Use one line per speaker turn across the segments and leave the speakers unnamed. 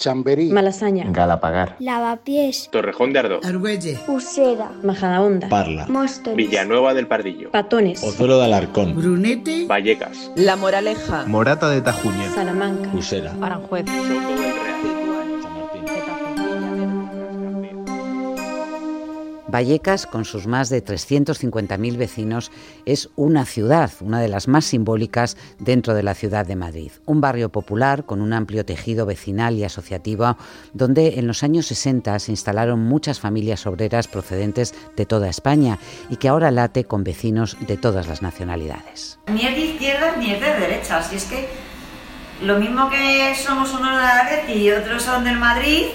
Chamberí,
Malasaña,
Galapagar,
Lavapiés,
Torrejón de Ardoz,
Argüelle,
Usera,
Majadahonda,
Parla,
Móstoles,
Villanueva del Pardillo,
Patones,
Pozuelo de Alarcón,
Brunete,
Vallecas,
La Moraleja,
Morata de Tajuña,
Salamanca,
Usera,
Aranjuez.
Soto del.
Vallecas, con sus más de 350.000 vecinos, es una ciudad, una de las más simbólicas dentro de la ciudad de Madrid. Un barrio popular con un amplio tejido vecinal y asociativo, donde en los años 60 se instalaron muchas familias obreras procedentes de toda España y que ahora late con vecinos de todas las nacionalidades.
Ni es de izquierdas ni es de derechas. Y es que lo mismo que somos unos de la y otros son del Madrid,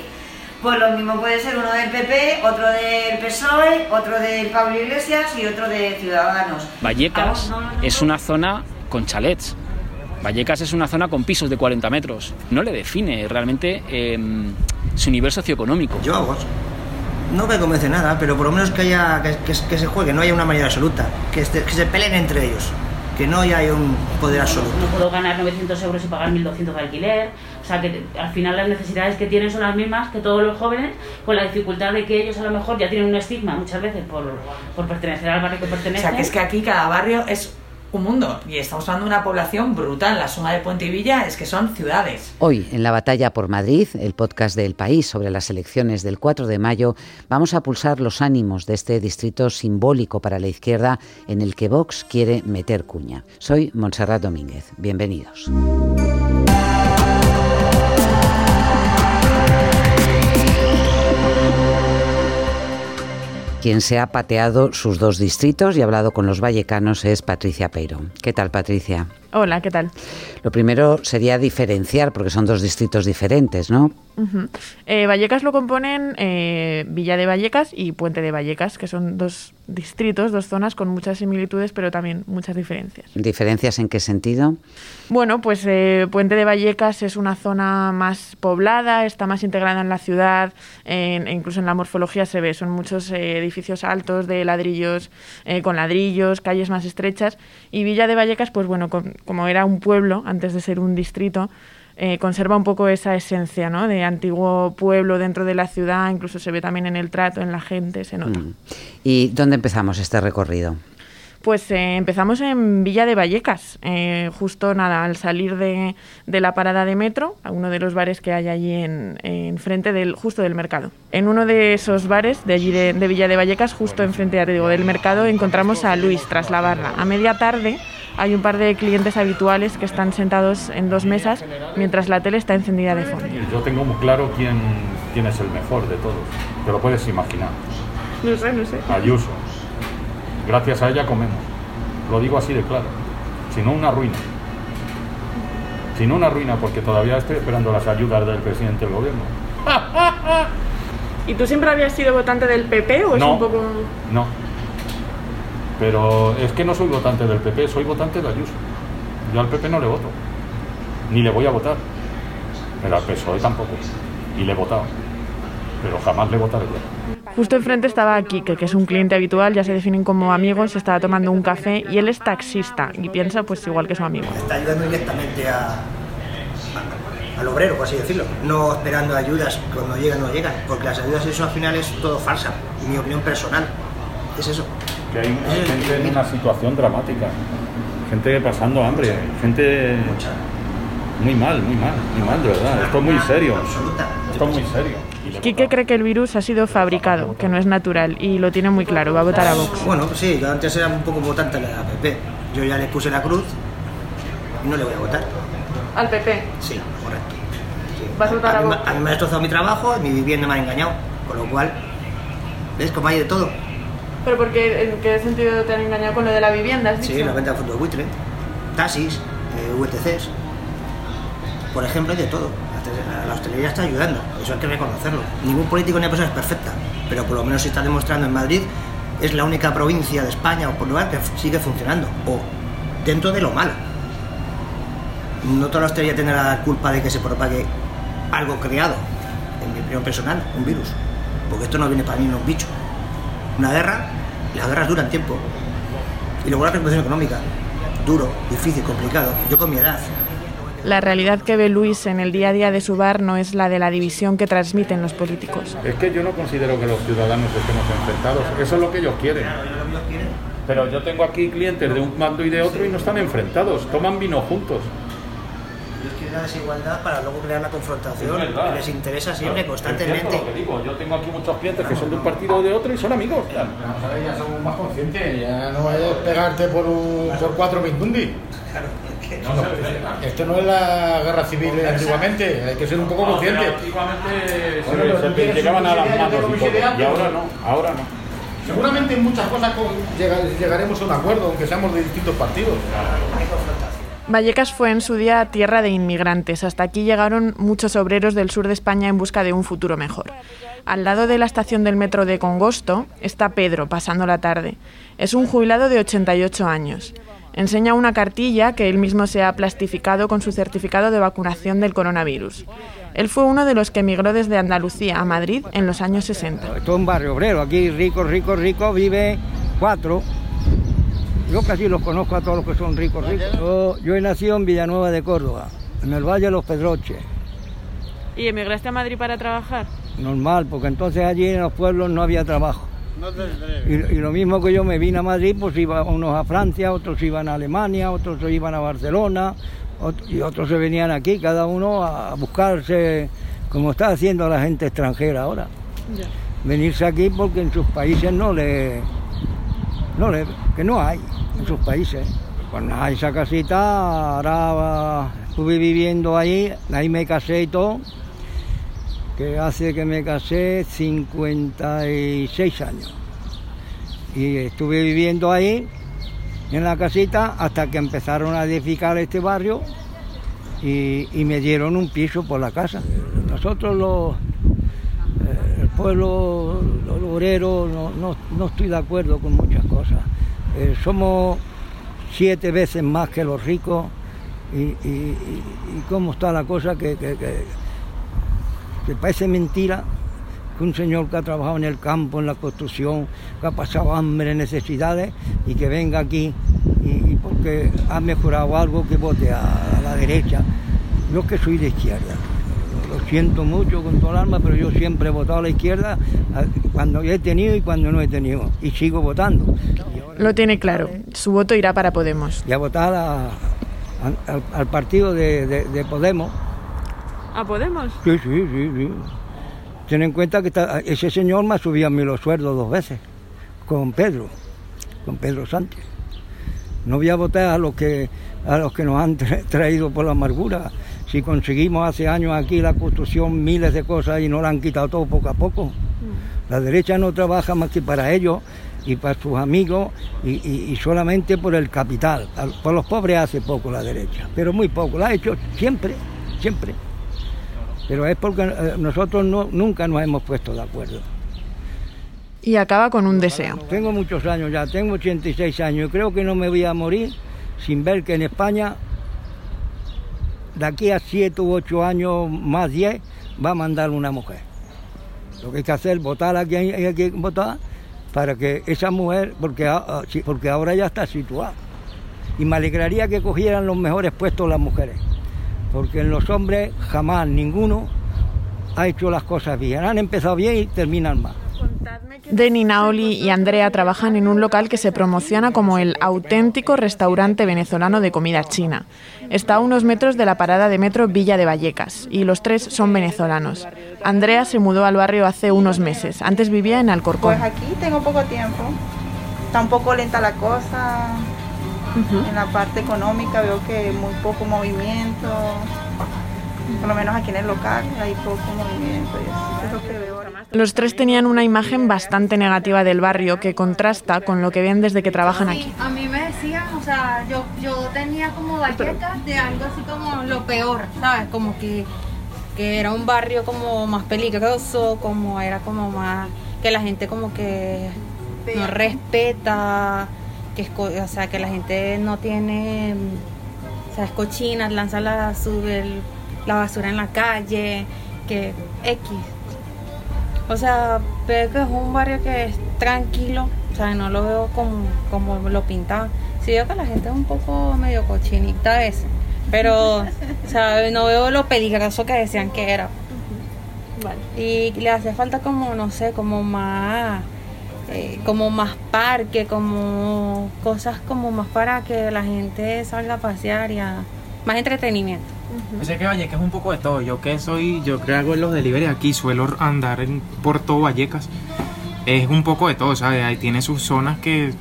pues lo mismo puede ser uno del PP, otro del PSOE, otro del Pablo Iglesias y otro de Ciudadanos.
Vallecas
Ah, no, no, no.
es una zona con chalets. Vallecas es una zona con pisos de 40 metros. No le define realmente eh, su nivel socioeconómico.
Yo vos. No me convence nada, pero por lo menos que haya que, que- que se juegue, no haya una mayoría absoluta, que, este- que se peleen entre ellos, que no haya un poder absoluto.
no puedo ganar 900 euros y pagar 1.200 de alquiler. O sea, que al final las necesidades que tienen son las mismas que todos los jóvenes, con la dificultad de que ellos a lo mejor ya tienen un estigma muchas veces por, por pertenecer al barrio que
O
pertenecen.
sea, que es que aquí cada barrio es un mundo y estamos hablando de una población brutal. La suma de Puente y Villa es que son ciudades.
Hoy, en la batalla por Madrid, el podcast del país sobre las elecciones del 4 de mayo, vamos a pulsar los ánimos de este distrito simbólico para la izquierda en el que Vox quiere meter cuña. Soy Montserrat Domínguez. Bienvenidos. Quien se ha pateado sus dos distritos y ha hablado con los vallecanos es Patricia Peiro. ¿Qué tal, Patricia?
Hola, ¿qué tal?
Lo primero sería diferenciar, porque son dos distritos diferentes, ¿no?
Eh, Vallecas lo componen eh, Villa de Vallecas y Puente de Vallecas, que son dos distritos, dos zonas con muchas similitudes, pero también muchas diferencias.
¿Diferencias en qué sentido?
Bueno, pues eh, Puente de Vallecas es una zona más poblada, está más integrada en la ciudad, en- e incluso en la morfología se ve, son muchos eh, edificios altos de ladrillos, con ladrillos, calles más estrechas, y Villa de Vallecas, pues bueno, con- como era un pueblo antes de ser un distrito, eh, conserva un poco esa esencia, ¿no? De antiguo pueblo dentro de la ciudad, incluso se ve también en el trato, en la gente, se nota.
Mm. ¿Y dónde empezamos este recorrido?
Pues eh, empezamos en Villa de Vallecas, eh, justo nada, al salir de, de la parada de metro, a uno de los bares que hay allí en, en frente del, justo del mercado. En uno de esos bares de allí de, de Villa de Vallecas, justo enfrente digo, del mercado, encontramos a Luis tras la barra. A media tarde hay un par de clientes habituales que están sentados en dos mesas mientras la tele está encendida de fondo.
Yo tengo muy claro quién, quién es el mejor de todos. Te lo puedes imaginar.
No sé, no sé.
Ayuso. Gracias a ella comemos. Lo digo así de claro. Si no, una ruina. Si no, una ruina, porque todavía estoy esperando las ayudas del presidente del gobierno.
¿Y tú siempre habías sido votante del PP o es un poco...?
No. Pero es que no soy votante del PP, soy votante de Ayuso. Yo al PP no le voto. Ni le voy a votar. Pero al PSOE tampoco. Y le he votado. Pero jamás le votaré ya.
Justo enfrente estaba Kike, que es un cliente habitual, ya se definen como amigos, se estaba tomando un café y él es taxista y piensa pues igual que su amigo.
Está ayudando directamente a, a- al obrero, por así decirlo. No esperando ayudas cuando llegan o no llegan, porque las ayudas eso al final es todo falsa, en mi opinión personal. Es eso.
Que hay gente en una situación dramática. Gente pasando hambre. Gente muy mal, muy mal, muy mal, de verdad. Esto es muy serio. Esto es muy serio.
Quique cree que el virus ha sido fabricado, que no es natural y lo tiene muy claro, va a votar a Vox.
Bueno, pues sí, yo antes era un poco votante de la PP. Yo ya le puse la cruz y no le voy a votar.
¿Al PP?
Sí, correcto. Sí.
¿Vas a votar a Vox?
me- a mí me ha destrozado mi trabajo, mi vivienda me ha engañado. Con lo cual, ¿ves cómo hay de todo?
¿Pero porque, en qué sentido te han engañado con lo de la vivienda, has
Sí, la venta de fondos buitre, taxis, eh, VTCs. Por ejemplo, hay de todo. La- La hostelería está ayudando, eso hay que reconocerlo. Ningún político ni persona es perfecta, pero por lo menos se está demostrando en Madrid es la única provincia de España o por lugar que sigue funcionando, o dentro de lo malo. No toda la hostelería tendrá la culpa de que se propague algo creado, en mi opinión personal, un virus, porque esto no viene para mí, no es un bicho. Una guerra, las guerras duran tiempo, y luego la recuperación económica, duro, difícil, complicado. Yo con mi edad,
La realidad que ve Luis en el día a día de su bar no es la de la división que transmiten los políticos.
Es que yo no considero que los ciudadanos estemos enfrentados. Eso es lo que ellos quieren. Pero yo tengo aquí clientes de un bando y de otro y no están enfrentados, toman vino juntos.
Ellos quieren la desigualdad para luego crear la confrontación, que les interesa siempre, constantemente.
Yo tengo aquí muchos clientes que son de un partido o de otro y son amigos.
ya somos más conscientes, ya no vayas a pegarte por, un, por cuatro mindundi. No, no, esto no es la guerra civil antiguamente, hay que ser un poco consciente.
Antiguamente se llegaban a las manos y todo, y ahora no, ahora no.
Seguramente en muchas cosas llegaremos a un acuerdo, aunque seamos de distintos partidos.
Vallecas fue en su día tierra de inmigrantes. Hasta aquí llegaron muchos obreros del sur de España en busca de un futuro mejor. Al lado de la estación del metro de Congosto está Pedro pasando la tarde. Es un jubilado de 88 años. Enseña una cartilla que él mismo se ha plastificado con su certificado de vacunación del coronavirus. Él fue uno de los que emigró desde Andalucía a Madrid en los años 60.
Esto es un barrio obrero, aquí rico, rico, rico, vive cuatro. Yo casi los conozco a todos los que son ricos, ricos. Yo, yo he nacido en Villanueva de Córdoba, en el Valle de los Pedroches.
¿Y emigraste a Madrid para trabajar?
Normal, porque entonces allí en los pueblos no había trabajo. Y, y, lo mismo que yo me vine a Madrid, pues iban unos a Francia, otros iban a Alemania, otros iban a Barcelona, y otros se venían aquí, cada uno a buscarse, como está haciendo la gente extranjera ahora. Venirse aquí porque en sus países no le, no que no hay en sus países. Cuando hay esa casita, ahora estuve viviendo ahí, ahí me casé y todo, que hace que me casé 56 años. Y estuve viviendo ahí en la casita hasta que empezaron a edificar este barrio y, y me dieron un piso por la casa. Nosotros los, eh, el pueblo, los obreros, no, no, no, estoy de acuerdo con muchas. Eh, somos siete veces más que los ricos y, cómo está la cosa que, parece mentira que un señor que ha trabajado en el campo, en la construcción, que ha pasado hambre, necesidades y que venga aquí y, y porque ha mejorado algo que vote a, a, la derecha. Yo que soy de izquierda, lo siento mucho con todo el alma, pero yo siempre he votado a la izquierda cuando he tenido y cuando no he tenido y sigo votando.
Lo tiene claro, su voto irá para Podemos.
Y a votar a, al, al, partido de, de, de Podemos.
¿A Podemos?
Sí, sí, sí, sí. Ten en cuenta que está, ese señor me ha subido a mí los sueldos dos veces, con Pedro, con Pedro Sánchez. No voy a votar a los que, a los que nos han traído por la amargura. Si conseguimos hace años aquí la construcción, miles de cosas y no la han quitado todo poco a poco. La derecha no trabaja más que para ellos y para sus amigos y, y, y solamente por el capital. Por los pobres hace poco la derecha, pero muy poco. La ha hecho siempre, siempre pero es porque nosotros no, nunca nos hemos puesto de acuerdo.
Y acaba con un deseo.
Tengo muchos años ya, tengo 86 años y creo que no me voy a morir sin ver que en España, de aquí a 7 u 8 años, más 10, va a mandar una mujer. Lo que hay que hacer es votar aquí, hay que votar para que esa mujer, porque, porque ahora ya está situada. Y me alegraría que cogieran los mejores puestos las mujeres porque en los hombres jamás ninguno ha hecho las cosas bien. Han empezado bien y terminan mal.
Deni, Naoli y Andrea trabajan en un local que se promociona como el auténtico restaurante venezolano de comida china. Está a unos metros de la parada de metro Villa de Vallecas y los tres son venezolanos. Andrea se mudó al barrio hace unos meses. Antes vivía en Alcorcón.
Pues aquí tengo poco tiempo. Está un poco lenta la cosa. Uh -huh. En la parte económica veo que muy poco movimiento, por lo menos aquí en el local hay poco movimiento. Y es lo que veo.
Los tres tenían una imagen bastante negativa del barrio que contrasta con lo que ven desde que trabajan aquí.
A mí me decían, o sea, yo, yo tenía como Vallecas de algo así como lo peor, ¿sabes? Como que, que era un barrio como más peligroso, como era como más que la gente como que no respeta que o sea que la gente no tiene o sea es cochina lanza la sube el, la basura en la calle que x. O sea veo que es un barrio que es tranquilo o sea no lo veo como como lo pintan sí veo que la gente es un poco medio cochinita es Pero, o sea, no veo lo peligroso que decían que era. Y le hace falta como, no sé, como más, eh, como más parque, como cosas como más para que la gente salga a pasear y a, más entretenimiento.
Yo sé que Vallecas es un poco de todo. Yo que soy, yo que hago los delivery aquí, suelo andar en, por todo Vallecas. Es un poco de todo, ¿sabes? Ahí tiene sus zonas que,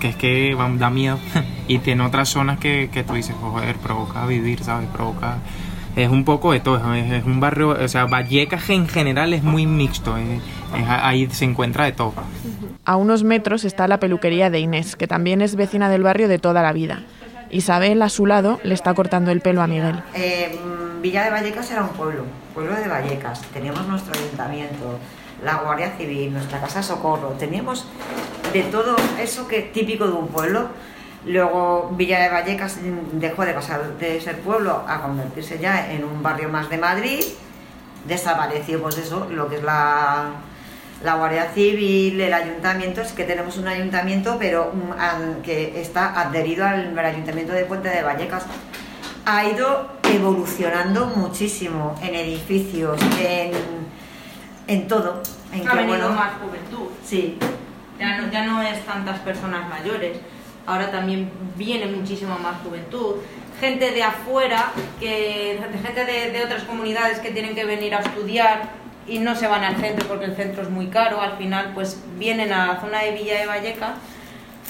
que es que van- da miedo. y tiene otras zonas que, que tú dices, joder, provoca vivir, ¿sabes? Provoca... Es un poco de todo, es, es un barrio, o sea, Vallecas en general es muy mixto, es- es- ahí se encuentra de todo.
A unos metros está la peluquería de Inés, que también es vecina del barrio de toda la vida. Isabel, a su lado, le está cortando el pelo a Miguel.
Eh, Villa de Vallecas era un pueblo, pueblo de Vallecas. Teníamos nuestro ayuntamiento, la Guardia Civil, nuestra casa de socorro. Teníamos de todo eso que típico de un pueblo. Luego Villa de Vallecas dejó de pasar de ser pueblo a convertirse ya en un barrio más de Madrid. Desapareció, pues eso, lo que es la, la Guardia Civil, el ayuntamiento, es que tenemos un ayuntamiento, pero mm, que está adherido al, al ayuntamiento de Puente de Vallecas. Ha ido evolucionando muchísimo en edificios, en, en todo. En
ha
que,
venido
bueno,
más juventud.
Sí.
Ya no, ya no es tantas personas mayores, ahora también viene muchísima más juventud. Gente de afuera, que, gente de, de otras comunidades que tienen que venir a estudiar y no se van al centro porque el centro es muy caro, al final pues vienen a la zona de Villa de Vallecas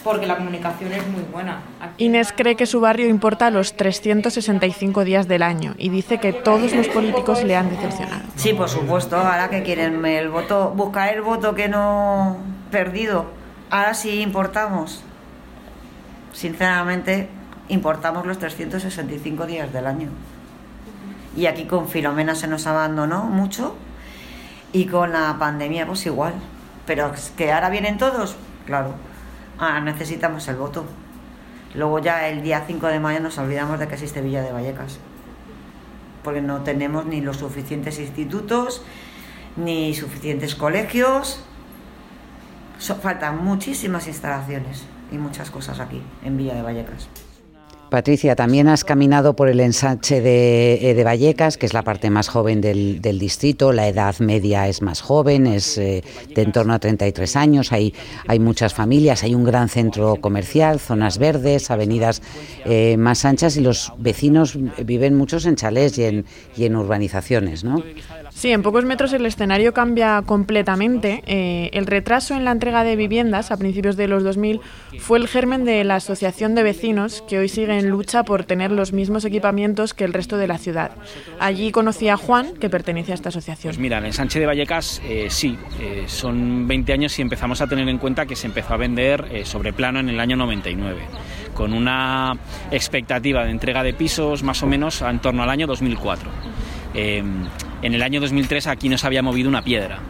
porque la comunicación es muy buena.
Inés cree que su barrio importa los 365 días del año y dice que todos los políticos le han decepcionado.
Sí, por supuesto. Ahora que quieren el voto, buscar el voto que no perdido. Ahora sí importamos. Sinceramente, importamos los 365 días del año. Y aquí con Filomena se nos abandonó mucho y con la pandemia pues igual. Pero que ahora vienen todos, claro. Ahora necesitamos el voto. Luego ya el día 5 de mayo nos olvidamos de que existe Villa de Vallecas porque no tenemos ni los suficientes institutos, ni suficientes colegios. So- faltan muchísimas instalaciones y muchas cosas aquí, en Villa de Vallecas.
Patricia, también has caminado por el ensanche de, eh, de Vallecas, que es la parte más joven del, del distrito. La edad media es más joven, es eh, de en torno a 33 años. Hay, hay muchas familias, hay un gran centro comercial, zonas verdes, avenidas eh, más anchas y los vecinos viven muchos en chalés y en, y en urbanizaciones, ¿no?
Sí, en pocos metros el escenario cambia completamente. Eh, el retraso en la entrega de viviendas a principios de los 2000 fue el germen de la Asociación de Vecinos, que hoy sigue en lucha por tener los mismos equipamientos que el resto de la ciudad. Allí conocí a Juan, que pertenece a esta asociación.
Pues mira, en Sánchez de Vallecas eh, sí, eh, son 20 años y empezamos a tener en cuenta que se empezó a vender sobre plano en el año 99, con una expectativa de entrega de pisos más o menos en torno al año 2004. Eh, en el año 2003 aquí no se había movido una piedra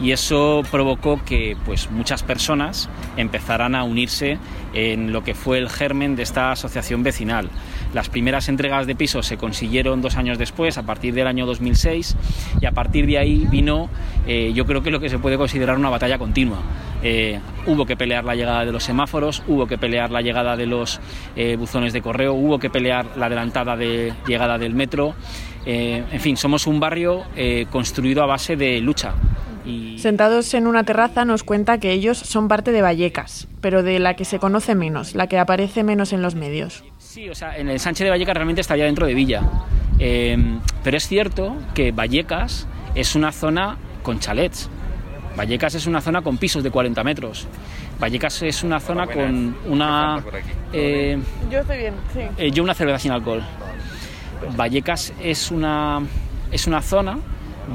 y eso provocó que pues muchas personas empezaran a unirse en lo que fue el germen de esta asociación vecinal. Las primeras entregas de pisos se consiguieron dos años después, a partir del año 2006, y a partir de ahí vino, eh, yo creo que lo que se puede considerar una batalla continua. Eh, hubo que pelear la llegada de los semáforos, hubo que pelear la llegada de los eh, buzones de correo, hubo que pelear la adelantada de llegada del metro. En fin, somos un barrio construido a base de lucha.
Sentados en una terraza nos cuenta que ellos son parte de Vallecas, pero de la que se conoce menos, la que aparece menos en los medios.
Sí, o sea, en el Sánchez de Vallecas realmente estaría dentro de Villa. Eh, pero es cierto que Vallecas es una zona con chalets. Vallecas es una zona con pisos de 40 metros. Vallecas es una zona con una... eh,
Yo estoy bien, sí.
eh, yo una cerveza sin alcohol. Vallecas es una, es una zona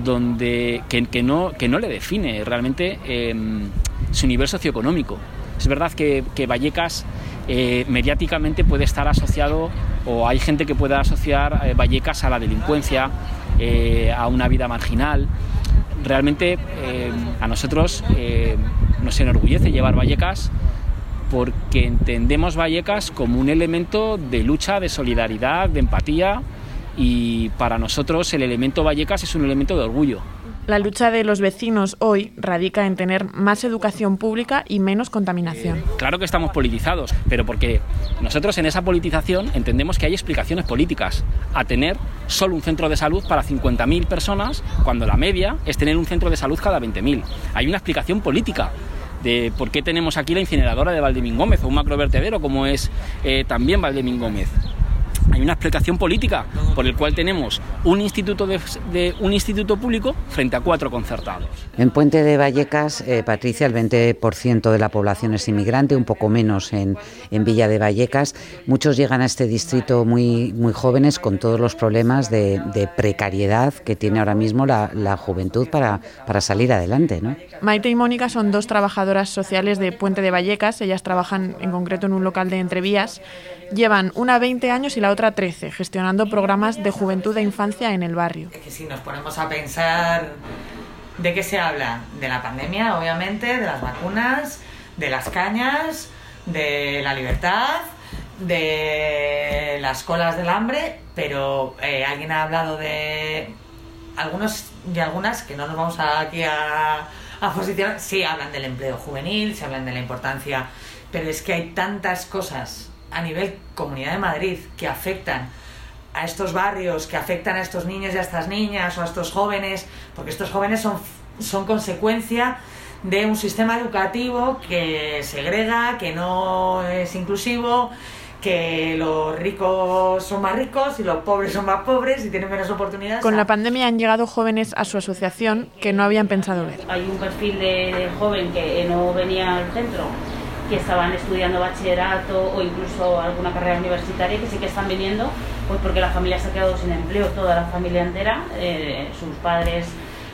donde que, que no, que no le define realmente eh, su nivel socioeconómico. Es verdad que, Vallecas eh, mediáticamente puede estar asociado o hay gente que pueda asociar eh, Vallecas a la delincuencia, eh, a una vida marginal. Realmente a nosotros nos enorgullece llevar Vallecas porque entendemos Vallecas como un elemento de lucha, de solidaridad, de empatía y para nosotros el elemento Vallecas es un elemento de orgullo.
La lucha de los vecinos hoy radica en tener más educación pública y menos contaminación.
Claro que estamos politizados, pero porque nosotros en esa politización entendemos que hay explicaciones políticas a tener solo un centro de salud para 50.000 personas cuando la media es tener un centro de salud cada 20.000. Hay una explicación política de por qué tenemos aquí la incineradora de Valdemín Gómez o un macrovertedero como es eh, también Valdemín Gómez hay una explicación política por el cual tenemos un instituto de, un instituto público frente a cuatro concertados.
En Puente de Vallecas, eh, Patricia, el 20% de la población es inmigrante, un poco menos en, en, Villa de Vallecas. Muchos llegan a este distrito muy, muy jóvenes con todos los problemas de, precariedad que tiene ahora mismo la, la juventud para, para, salir adelante. ¿no?
Maite y Mónica son dos trabajadoras sociales de Puente de Vallecas. Ellas trabajan en concreto en un local de entrevías. Llevan una 20 años y la otra 13, gestionando programas de juventud e infancia en el barrio.
Es que si nos ponemos a pensar de qué se habla, de la pandemia, obviamente, de las vacunas, de las cañas, de la libertad, de las colas del hambre, pero eh, alguien ha hablado de algunos y algunas que no nos vamos aquí a, a posicionar, sí hablan del empleo juvenil, se hablan de la importancia, pero es que hay tantas cosas a nivel Comunidad de Madrid que afectan a estos barrios, que afectan a estos niños y a estas niñas o a estos jóvenes, porque estos jóvenes son, son consecuencia de un sistema educativo que segrega, que no es inclusivo, que los ricos son más ricos y los pobres son más pobres y tienen menos oportunidades.
Con la pandemia han llegado jóvenes a su asociación que no habían pensado ver.
Hay un perfil de joven que no venía al centro que estaban estudiando bachillerato o incluso alguna carrera universitaria que sí que están viniendo, pues porque la familia se ha quedado sin empleo, toda la familia entera, eh, sus padres,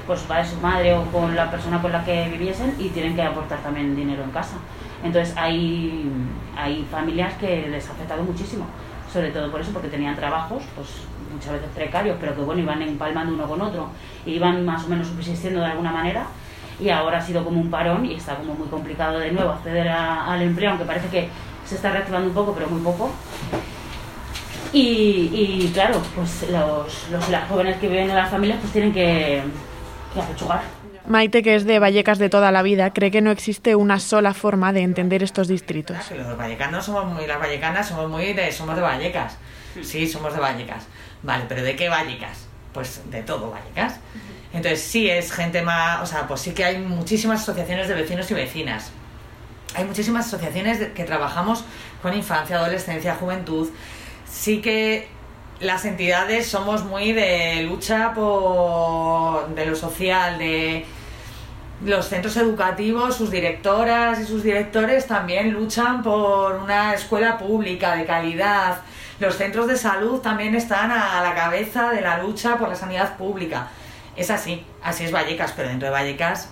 pues su padre, su madre o con la persona con la que viviesen y tienen que aportar también dinero en casa. Entonces hay, hay familias que les ha afectado muchísimo, sobre todo por eso, porque tenían trabajos, pues muchas veces precarios, pero que bueno, iban empalmando uno con otro y iban más o menos subsistiendo de alguna manera y ahora ha sido como un parón y está como muy complicado de nuevo acceder al empleo, aunque parece que se está reactivando un poco, pero muy poco. Y, claro, pues los, los, las jóvenes que viven en las familias pues tienen que, que apechugar.
Maite, que es de Vallecas de toda la vida, cree que no existe una sola forma de entender estos distritos.
Los vallecanos somos muy, las vallecanas somos muy de, somos de Vallecas. Sí, somos de Vallecas. Vale, pero ¿de qué Vallecas? Pues de todo Vallecas. Entonces sí es gente más, o sea, pues sí que hay muchísimas asociaciones de vecinos y vecinas. Hay muchísimas asociaciones que trabajamos con infancia, adolescencia, juventud. Sí que las entidades somos muy de lucha por de lo social, de los centros educativos, sus directoras y sus directores también luchan por una escuela pública de calidad. Los centros de salud también están a la cabeza de la lucha por la sanidad pública. Es así, así es Vallecas, pero dentro de Vallecas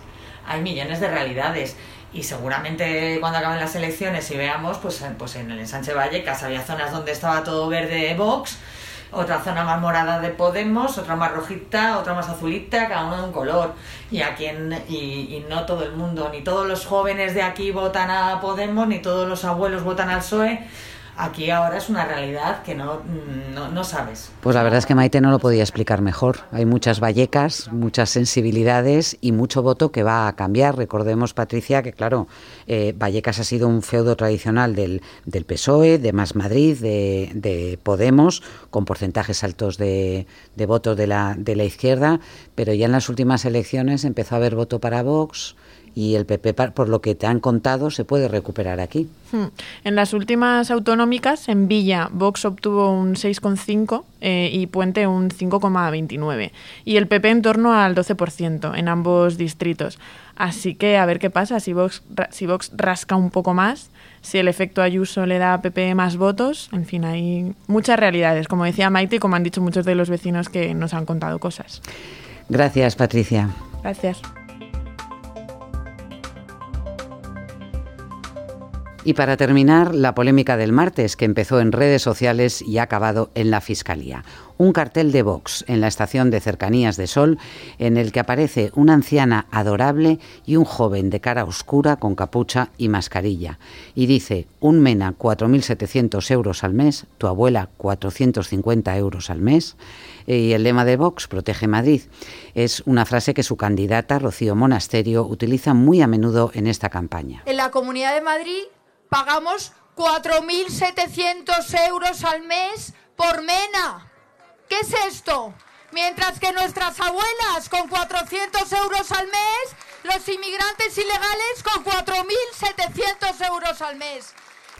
hay millones de realidades. Y seguramente cuando acaben las elecciones y veamos, pues, pues en el ensanche Vallecas había zonas donde estaba todo verde de Vox, otra zona más morada de Podemos, otra más rojita, otra más azulita, cada uno de un color. Y aquí y, y no todo el mundo, ni todos los jóvenes de aquí votan a Podemos, ni todos los abuelos votan al PSOE aquí ahora es una realidad que no, no, sabes.
Pues la verdad es que Maite no lo podía explicar mejor. Hay muchas vallecas, muchas sensibilidades y mucho voto que va a cambiar. Recordemos, Patricia, que claro, eh, Vallecas ha sido un feudo tradicional del, del PSOE, de Más Madrid, de, de Podemos, con porcentajes altos de, de votos de la, de la izquierda, pero ya en las últimas elecciones empezó a haber voto para Vox y el PP, por lo que te han contado, se puede recuperar aquí.
Hmm. En las últimas autonómicas, en Villa, Vox obtuvo un 6,5 eh, y Puente un 5,29 y el PP en torno al 12% en ambos distritos. Así que a ver qué pasa, si Vox, si Vox rasca un poco más, si el efecto Ayuso le da a PP más votos, en fin, hay muchas realidades, como decía Maite y como han dicho muchos de los vecinos que nos han contado cosas.
Gracias, Patricia.
Gracias.
Y para terminar, la polémica del martes, que empezó en redes sociales y ha acabado en la Fiscalía. Un cartel de Vox en la estación de cercanías de Sol, en el que aparece una anciana adorable y un joven de cara oscura con capucha y mascarilla. Y dice, un MENA 4.700 euros al mes, tu abuela 450 euros al mes. y el lema de Vox, Protege Madrid. Es una frase que su candidata, Rocío Monasterio, utiliza muy a menudo en esta campaña.
En la Comunidad de Madrid pagamos 4.700 euros al mes por MENA. ¿Qué es esto? Mientras que nuestras abuelas con 400 euros al mes, los inmigrantes ilegales con 4.700 euros al mes.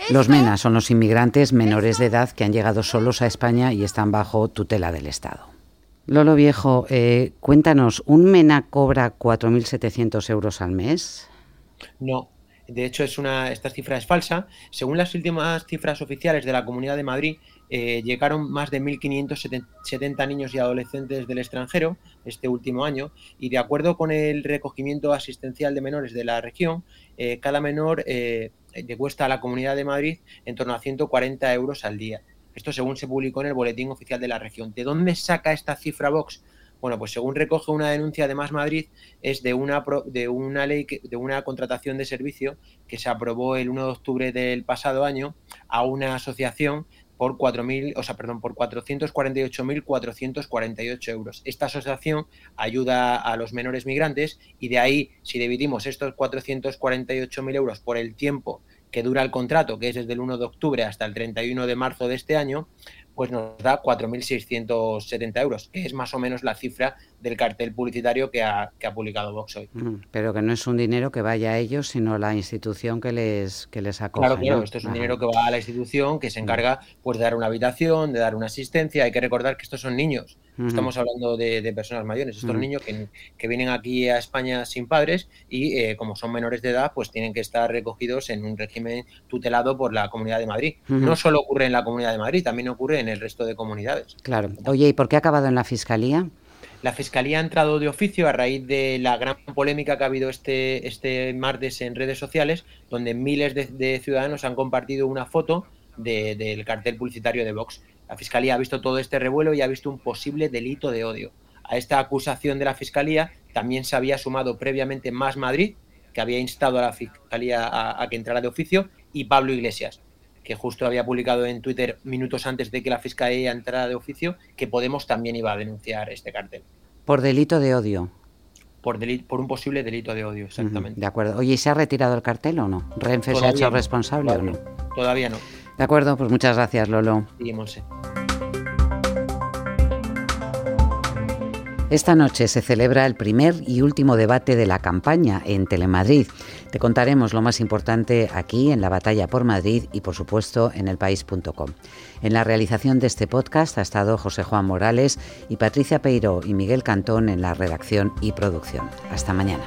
Los MENA son los inmigrantes menores de edad que han llegado solos a España y están bajo tutela del Estado. Lolo Viejo, eh, cuéntanos, ¿un MENA cobra 4.700 euros al mes?
No, de hecho es una, esta cifra es falsa. Según las últimas cifras oficiales de la Comunidad de Madrid, eh, llegaron más de 1.570 niños y adolescentes del extranjero este último año y de acuerdo con el recogimiento asistencial de menores de la región, eh, cada menor eh, le cuesta a la Comunidad de Madrid en torno a 140 euros al día. Esto según se publicó en el Boletín Oficial de la Región. ¿De dónde saca esta cifra Vox? Bueno, pues según recoge una denuncia de Más Madrid, es de una, de una ley, de una contratación de servicio que se aprobó el 1 de octubre del pasado año a una asociación por 4.000, o sea, perdón, por 448.448 euros. Esta asociación ayuda a los menores migrantes y de ahí, si dividimos estos 448.000 euros por el tiempo que dura el contrato, que es desde el 1 de octubre hasta el 31 de marzo de este año, pues nos da 4.670 euros, que es más o menos la cifra del cartel publicitario que ha, que ha publicado Vox hoy.
pero que no es un dinero que vaya a ellos, sino la institución que les, que les acoge.
Claro, claro, esto es un dinero que va a la institución que se encarga pues, de dar una habitación, de dar una asistencia. Hay que recordar que estos son niños, estamos hablando de, personas mayores, estos niños que, que, vienen aquí a España sin padres y eh, como son menores de edad, pues tienen que estar recogidos en un régimen tutelado por la Comunidad de Madrid. No solo ocurre en la Comunidad de Madrid, también ocurre en el resto de comunidades.
Claro. Oye, ¿y por qué ha acabado en la Fiscalía?
La Fiscalía ha entrado de oficio a raíz de la gran polémica que ha habido este, este martes en redes sociales, donde miles de, ciudadanos han compartido una foto del cartel publicitario de Vox. La Fiscalía ha visto todo este revuelo y ha visto un posible delito de odio. A esta acusación de la Fiscalía también se había sumado previamente Más Madrid, que había instado a la Fiscalía a que entrara de oficio, y Pablo Iglesias, que justo había publicado en Twitter minutos antes de que la Fiscalía entrara de oficio, que Podemos también iba a denunciar este cartel.
Por delito de odio.
Por, por un posible delito de odio, exactamente.
de acuerdo. Oye, ¿y se ha retirado el cartel o no? ¿Renfe se ha hecho responsable o no?
Todavía no.
De acuerdo, pues muchas gracias, Lolo.
Sí, Monse.
Esta noche se celebra el primer y último debate de la campaña en Telemadrid. Te contaremos lo más importante aquí en la batalla por Madrid y por supuesto en elpaís.com. En la realización de este podcast ha estado José Juan Morales y Patricia Peiro y Miguel Cantón en la redacción y producción. Hasta mañana.